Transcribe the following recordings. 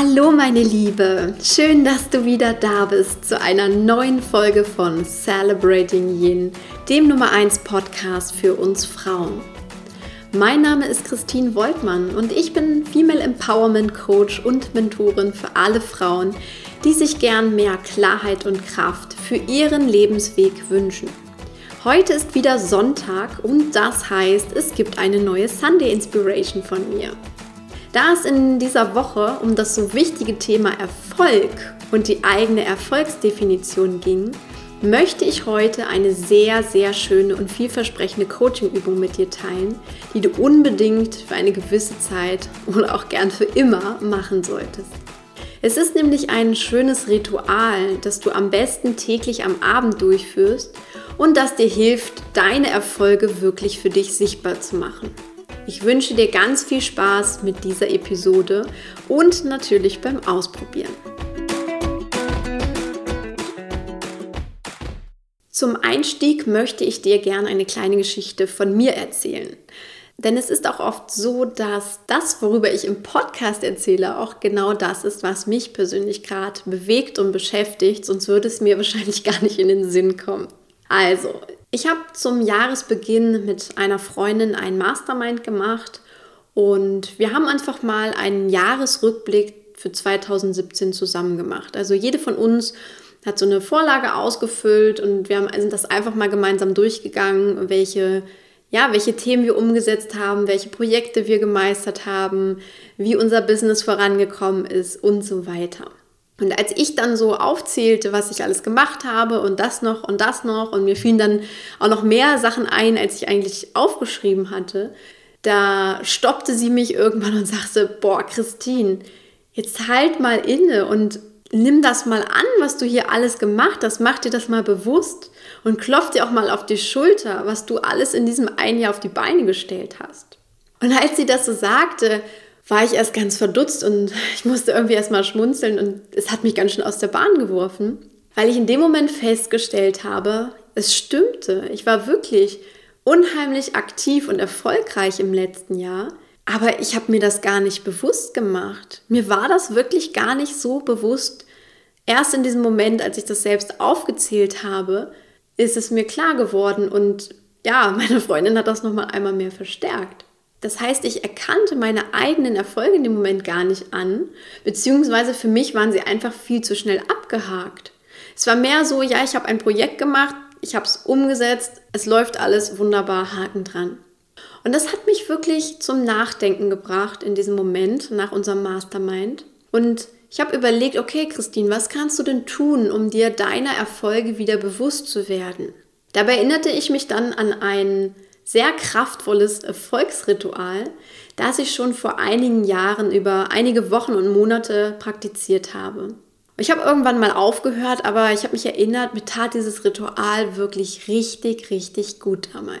Hallo meine Liebe, schön, dass du wieder da bist zu einer neuen Folge von Celebrating Yin, dem Nummer 1 Podcast für uns Frauen. Mein Name ist Christine Woltmann und ich bin Female Empowerment Coach und Mentorin für alle Frauen, die sich gern mehr Klarheit und Kraft für ihren Lebensweg wünschen. Heute ist wieder Sonntag und das heißt, es gibt eine neue Sunday Inspiration von mir. Da es in dieser Woche um das so wichtige Thema Erfolg und die eigene Erfolgsdefinition ging, möchte ich heute eine sehr, sehr schöne und vielversprechende Coaching-Übung mit dir teilen, die du unbedingt für eine gewisse Zeit oder auch gern für immer machen solltest. Es ist nämlich ein schönes Ritual, das du am besten täglich am Abend durchführst und das dir hilft, deine Erfolge wirklich für dich sichtbar zu machen. Ich wünsche dir ganz viel Spaß mit dieser Episode und natürlich beim Ausprobieren. Zum Einstieg möchte ich dir gerne eine kleine Geschichte von mir erzählen. Denn es ist auch oft so, dass das, worüber ich im Podcast erzähle, auch genau das ist, was mich persönlich gerade bewegt und beschäftigt. Sonst würde es mir wahrscheinlich gar nicht in den Sinn kommen. Also, ich habe zum Jahresbeginn mit einer Freundin ein Mastermind gemacht und wir haben einfach mal einen Jahresrückblick für 2017 zusammen gemacht. Also jede von uns hat so eine Vorlage ausgefüllt und wir haben, sind das einfach mal gemeinsam durchgegangen, welche, ja, welche Themen wir umgesetzt haben, welche Projekte wir gemeistert haben, wie unser Business vorangekommen ist und so weiter. Und als ich dann so aufzählte, was ich alles gemacht habe und das noch und das noch und mir fielen dann auch noch mehr Sachen ein, als ich eigentlich aufgeschrieben hatte, da stoppte sie mich irgendwann und sagte, boah, Christine, jetzt halt mal inne und nimm das mal an, was du hier alles gemacht hast, mach dir das mal bewusst und klopf dir auch mal auf die Schulter, was du alles in diesem einen Jahr auf die Beine gestellt hast. Und als sie das so sagte, war ich erst ganz verdutzt und ich musste irgendwie erst mal schmunzeln und es hat mich ganz schön aus der Bahn geworfen, weil ich in dem Moment festgestellt habe, es stimmte. Ich war wirklich unheimlich aktiv und erfolgreich im letzten Jahr, aber ich habe mir das gar nicht bewusst gemacht. Mir war das wirklich gar nicht so bewusst. Erst in diesem Moment, als ich das selbst aufgezählt habe, ist es mir klar geworden und ja, meine Freundin hat das noch mal einmal mehr verstärkt. Das heißt, ich erkannte meine eigenen Erfolge in dem Moment gar nicht an, beziehungsweise für mich waren sie einfach viel zu schnell abgehakt. Es war mehr so, ja, ich habe ein Projekt gemacht, ich habe es umgesetzt, es läuft alles wunderbar, Haken dran. Und das hat mich wirklich zum Nachdenken gebracht in diesem Moment nach unserem Mastermind. Und ich habe überlegt, okay, Christine, was kannst du denn tun, um dir deiner Erfolge wieder bewusst zu werden? Dabei erinnerte ich mich dann an einen sehr kraftvolles Erfolgsritual, das ich schon vor einigen Jahren über einige Wochen und Monate praktiziert habe. Ich habe irgendwann mal aufgehört, aber ich habe mich erinnert, mir tat dieses Ritual wirklich richtig, richtig gut damals.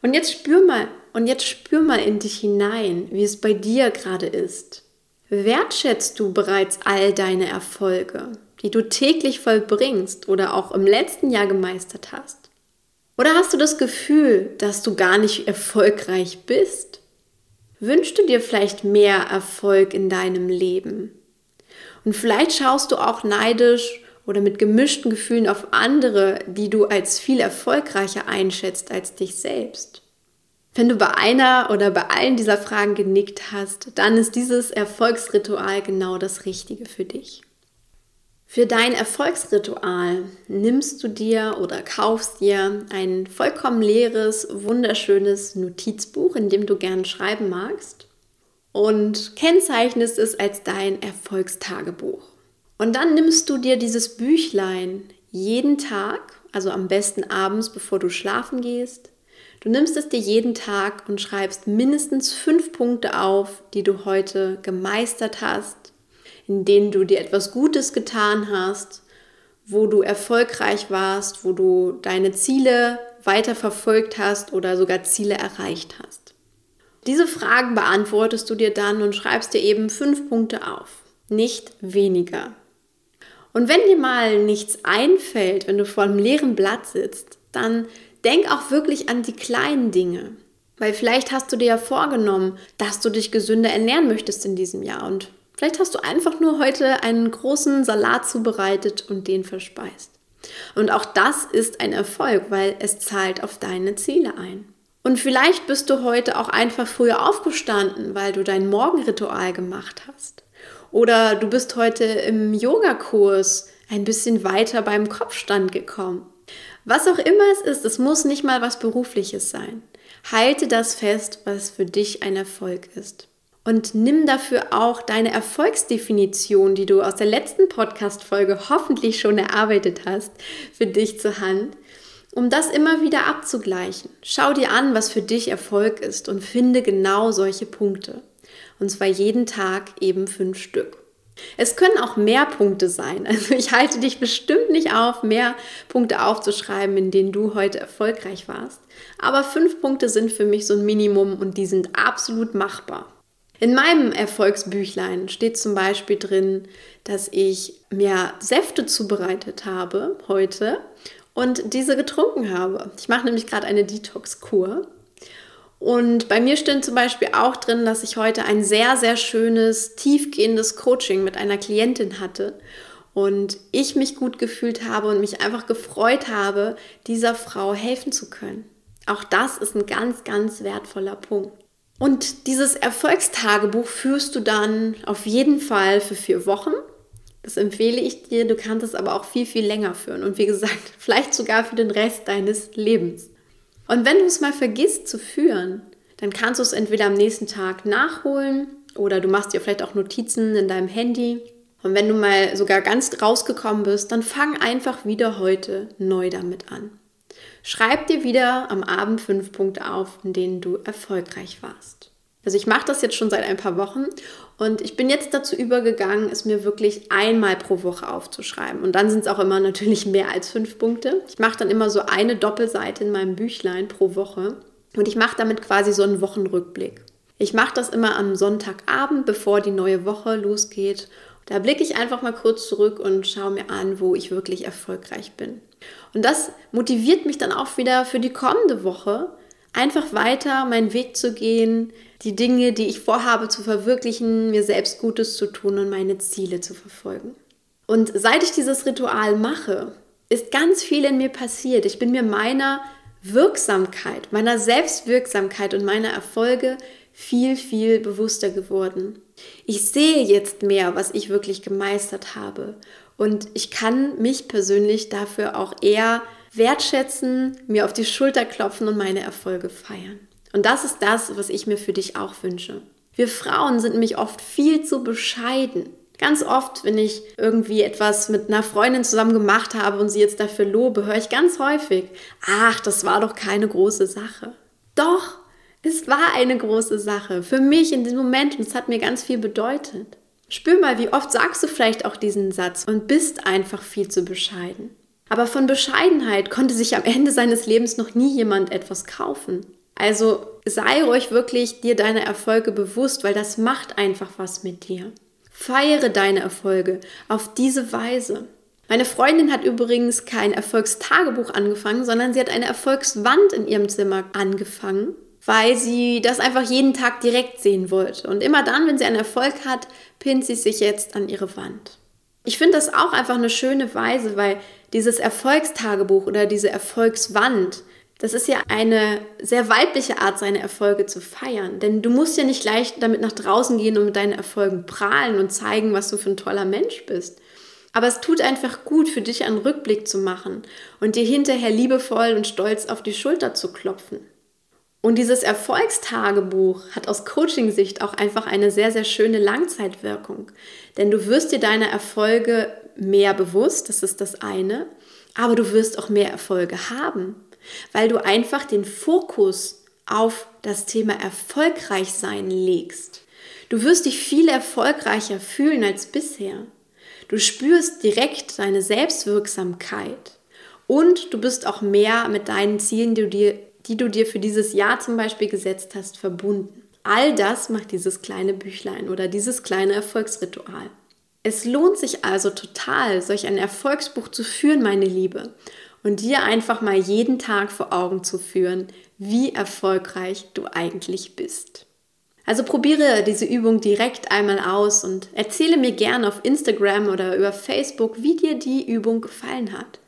Und jetzt spür mal, und jetzt spür mal in dich hinein, wie es bei dir gerade ist. Wertschätzt du bereits all deine Erfolge, die du täglich vollbringst oder auch im letzten Jahr gemeistert hast? Oder hast du das Gefühl, dass du gar nicht erfolgreich bist? Wünschst du dir vielleicht mehr Erfolg in deinem Leben? Und vielleicht schaust du auch neidisch oder mit gemischten Gefühlen auf andere, die du als viel erfolgreicher einschätzt als dich selbst. Wenn du bei einer oder bei allen dieser Fragen genickt hast, dann ist dieses Erfolgsritual genau das Richtige für dich. Für dein Erfolgsritual nimmst du dir oder kaufst dir ein vollkommen leeres, wunderschönes Notizbuch, in dem du gern schreiben magst und kennzeichnest es als dein Erfolgstagebuch. Und dann nimmst du dir dieses Büchlein jeden Tag, also am besten abends, bevor du schlafen gehst. Du nimmst es dir jeden Tag und schreibst mindestens fünf Punkte auf, die du heute gemeistert hast in denen du dir etwas Gutes getan hast, wo du erfolgreich warst, wo du deine Ziele weiter verfolgt hast oder sogar Ziele erreicht hast. Diese Fragen beantwortest du dir dann und schreibst dir eben fünf Punkte auf, nicht weniger. Und wenn dir mal nichts einfällt, wenn du vor einem leeren Blatt sitzt, dann denk auch wirklich an die kleinen Dinge. Weil vielleicht hast du dir ja vorgenommen, dass du dich gesünder ernähren möchtest in diesem Jahr und Vielleicht hast du einfach nur heute einen großen Salat zubereitet und den verspeist. Und auch das ist ein Erfolg, weil es zahlt auf deine Ziele ein. Und vielleicht bist du heute auch einfach früher aufgestanden, weil du dein Morgenritual gemacht hast. Oder du bist heute im Yogakurs ein bisschen weiter beim Kopfstand gekommen. Was auch immer es ist, es muss nicht mal was Berufliches sein. Halte das fest, was für dich ein Erfolg ist. Und nimm dafür auch deine Erfolgsdefinition, die du aus der letzten Podcast-Folge hoffentlich schon erarbeitet hast, für dich zur Hand um das immer wieder abzugleichen. Schau dir an, was für dich Erfolg ist und finde genau solche Punkte. Und zwar jeden Tag eben fünf Stück. Es können auch mehr Punkte sein. Also ich halte dich bestimmt nicht auf, mehr Punkte aufzuschreiben, in denen du heute erfolgreich warst. Aber fünf Punkte sind für mich so ein Minimum und die sind absolut machbar. In meinem Erfolgsbüchlein steht zum Beispiel drin, dass ich mir Säfte zubereitet habe heute und diese getrunken habe. Ich mache nämlich gerade eine Detox-Kur. Und bei mir steht zum Beispiel auch drin, dass ich heute ein sehr, sehr schönes, tiefgehendes Coaching mit einer Klientin hatte. Und ich mich gut gefühlt habe und mich einfach gefreut habe, dieser Frau helfen zu können. Auch das ist ein ganz, ganz wertvoller Punkt. Und dieses Erfolgstagebuch führst du dann auf jeden Fall für vier Wochen. Das empfehle ich dir. Du kannst es aber auch viel, viel länger führen. Und wie gesagt, vielleicht sogar für den Rest deines Lebens. Und wenn du es mal vergisst zu führen, dann kannst du es entweder am nächsten Tag nachholen oder du machst dir vielleicht auch Notizen in deinem Handy. Und wenn du mal sogar ganz rausgekommen bist, dann fang einfach wieder heute neu damit an. Schreib dir wieder am Abend fünf Punkte auf, in denen du erfolgreich warst. Also ich mache das jetzt schon seit ein paar Wochen und ich bin jetzt dazu übergegangen, es mir wirklich einmal pro Woche aufzuschreiben. Und dann sind es auch immer natürlich mehr als fünf Punkte. Ich mache dann immer so eine Doppelseite in meinem Büchlein pro Woche. Und ich mache damit quasi so einen Wochenrückblick. Ich mache das immer am Sonntagabend, bevor die neue Woche losgeht. Da blicke ich einfach mal kurz zurück und schaue mir an, wo ich wirklich erfolgreich bin. Und das motiviert mich dann auch wieder für die kommende Woche, einfach weiter meinen Weg zu gehen, die Dinge, die ich vorhabe zu verwirklichen, mir selbst Gutes zu tun und meine Ziele zu verfolgen. Und seit ich dieses Ritual mache, ist ganz viel in mir passiert. Ich bin mir meiner Wirksamkeit, meiner Selbstwirksamkeit und meiner Erfolge viel, viel bewusster geworden. Ich sehe jetzt mehr, was ich wirklich gemeistert habe. Und ich kann mich persönlich dafür auch eher wertschätzen, mir auf die Schulter klopfen und meine Erfolge feiern. Und das ist das, was ich mir für dich auch wünsche. Wir Frauen sind nämlich oft viel zu bescheiden. Ganz oft, wenn ich irgendwie etwas mit einer Freundin zusammen gemacht habe und sie jetzt dafür lobe, höre ich ganz häufig, ach, das war doch keine große Sache. Doch, war eine große Sache. Für mich in diesem Moment und es hat mir ganz viel bedeutet. Spür mal, wie oft sagst du vielleicht auch diesen Satz und bist einfach viel zu bescheiden. Aber von Bescheidenheit konnte sich am Ende seines Lebens noch nie jemand etwas kaufen. Also sei ruhig wirklich dir deine Erfolge bewusst, weil das macht einfach was mit dir. Feiere deine Erfolge auf diese Weise. Meine Freundin hat übrigens kein Erfolgstagebuch angefangen, sondern sie hat eine Erfolgswand in ihrem Zimmer angefangen, weil sie das einfach jeden Tag direkt sehen wollte. Und immer dann, wenn sie einen Erfolg hat, pinnt sie sich jetzt an ihre Wand. Ich finde das auch einfach eine schöne Weise, weil dieses Erfolgstagebuch oder diese Erfolgswand, das ist ja eine sehr weibliche Art, seine Erfolge zu feiern. Denn du musst ja nicht leicht damit nach draußen gehen und mit deinen Erfolgen prahlen und zeigen, was du für ein toller Mensch bist. Aber es tut einfach gut, für dich einen Rückblick zu machen und dir hinterher liebevoll und stolz auf die Schulter zu klopfen. Und dieses Erfolgstagebuch hat aus Coaching-Sicht auch einfach eine sehr, sehr schöne Langzeitwirkung. Denn du wirst dir deine Erfolge mehr bewusst, das ist das eine, aber du wirst auch mehr Erfolge haben weil du einfach den Fokus auf das Thema erfolgreich sein legst. Du wirst dich viel erfolgreicher fühlen als bisher. Du spürst direkt deine Selbstwirksamkeit und du bist auch mehr mit deinen Zielen, die du dir, die du dir für dieses Jahr zum Beispiel gesetzt hast, verbunden. All das macht dieses kleine Büchlein oder dieses kleine Erfolgsritual. Es lohnt sich also total, solch ein Erfolgsbuch zu führen, meine Liebe und dir einfach mal jeden Tag vor Augen zu führen, wie erfolgreich du eigentlich bist. Also probiere diese Übung direkt einmal aus und erzähle mir gerne auf Instagram oder über Facebook, wie dir die Übung gefallen hat,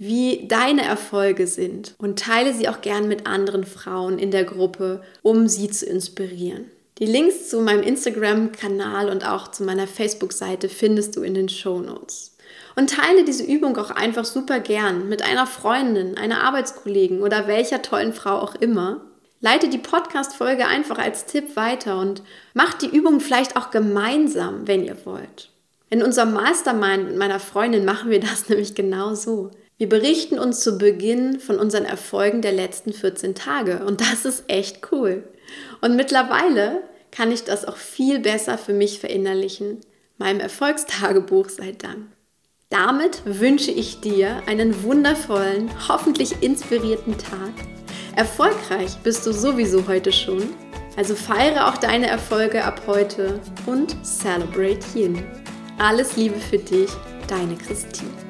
wie deine Erfolge sind und teile sie auch gern mit anderen Frauen in der Gruppe, um sie zu inspirieren. Die Links zu meinem Instagram-Kanal und auch zu meiner Facebook-Seite findest du in den Show Notes. Und teile diese Übung auch einfach super gern mit einer Freundin, einer Arbeitskollegen oder welcher tollen Frau auch immer, Leite die Podcast-Folge einfach als Tipp weiter und macht die Übung vielleicht auch gemeinsam, wenn ihr wollt. In unserem Mastermind mit meiner Freundin machen wir das nämlich genau so. Wir berichten uns zu Beginn von unseren Erfolgen der letzten 14 Tage und das ist echt cool. Und mittlerweile kann ich das auch viel besser für mich verinnerlichen, meinem Erfolgstagebuch sei Dank. Damit wünsche ich dir einen wundervollen, hoffentlich inspirierten Tag Erfolgreich bist du sowieso heute schon, also feiere auch deine Erfolge ab heute und celebrate Yin. Alles Liebe für dich, deine Christine.